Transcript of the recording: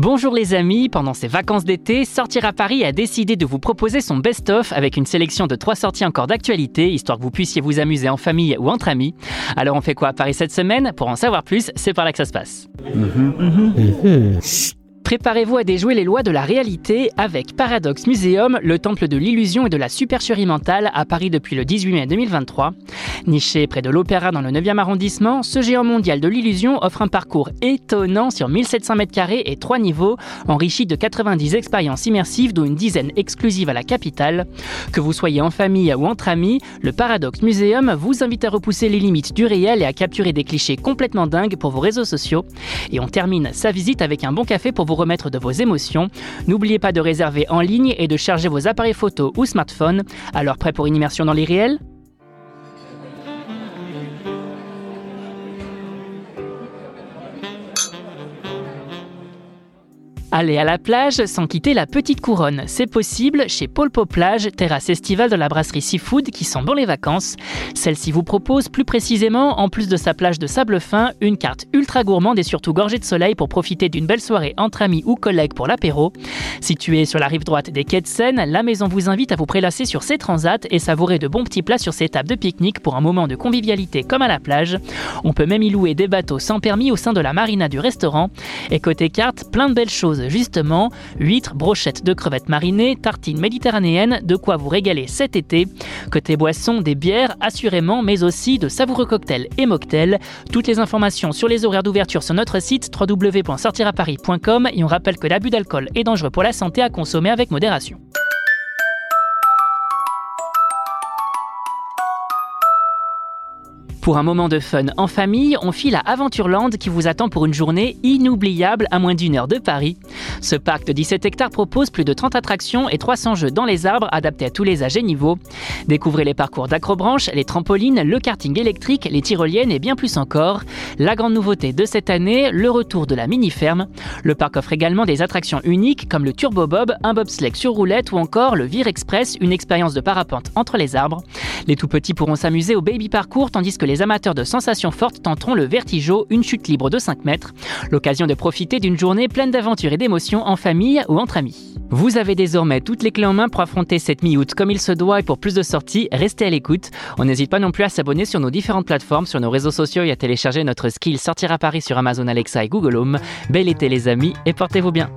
Bonjour les amis, pendant ces vacances d'été, Sortir à Paris a décidé de vous proposer son best-of avec une sélection de trois sorties encore d'actualité, histoire que vous puissiez vous amuser en famille ou entre amis. Alors on fait quoi à Paris cette semaine? Pour en savoir plus, c'est par là que ça se passe. Préparez-vous à déjouer les lois de la réalité avec Paradox Museum, le temple de l'illusion et de la supercherie mentale à Paris depuis le 18 mai 2023. Niché près de l'Opéra dans le 9e arrondissement, ce géant mondial de l'illusion offre un parcours étonnant sur 1700 mètres carrés et 3 niveaux, enrichi de 90 expériences immersives dont une dizaine exclusives à la capitale. Que vous soyez en famille ou entre amis, le Paradox Museum vous invite à repousser les limites du réel et à capturer des clichés complètement dingues pour vos réseaux sociaux. Et on termine sa visite avec un bon café pour vous remettre de vos émotions. N'oubliez pas de réserver en ligne et de charger vos appareils photo ou smartphone. Alors prêt pour une immersion dans les réels? Aller à la plage sans quitter la petite couronne, c'est possible chez Paul Plage, terrasse estivale de la brasserie Seafood qui sent bon les vacances. Celle-ci vous propose plus précisément, en plus de sa plage de sable fin, une carte ultra gourmande et surtout gorgée de soleil pour profiter d'une belle soirée entre amis ou collègues pour l'apéro. Située sur la rive droite des quais de Seine, la maison vous invite à vous prélasser sur ses transats et savourer de bons petits plats sur ses tables de pique-nique pour un moment de convivialité comme à la plage. On peut même y louer des bateaux sans permis au sein de la marina du restaurant. Et côté carte, plein de belles choses justement, huîtres, brochettes de crevettes marinées, tartines méditerranéennes, de quoi vous régaler cet été. Côté boissons, des bières, assurément, mais aussi de savoureux cocktails et mocktails. Toutes les informations sur les horaires d'ouverture sur notre site www.sortiraparis.com et on rappelle que l'abus d'alcool est dangereux pour la santé à consommer avec modération. Pour un moment de fun en famille, on file à Aventureland qui vous attend pour une journée inoubliable à moins d'une heure de Paris. Ce parc de 17 hectares propose plus de 30 attractions et 300 jeux dans les arbres adaptés à tous les âges et niveaux. Découvrez les parcours d'acrobranche, les trampolines, le karting électrique, les tyroliennes et bien plus encore. La grande nouveauté de cette année, le retour de la mini-ferme. Le parc offre également des attractions uniques comme le Turbo Bob, un bobsleigh sur roulette ou encore le Vire Express, une expérience de parapente entre les arbres. Les tout petits pourront s'amuser au baby parcours tandis que les amateurs de sensations fortes tenteront le Vertigo, une chute libre de 5 mètres. L'occasion de profiter d'une journée pleine d'aventures et d'émotions en famille ou entre amis. Vous avez désormais toutes les clés en main pour affronter cette mi-août comme il se doit et pour plus de sorties, restez à l'écoute. On n'hésite pas non plus à s'abonner sur nos différentes plateformes, sur nos réseaux sociaux et à télécharger notre skill Sortir à Paris sur Amazon Alexa et Google Home. Bel été les amis et portez-vous bien.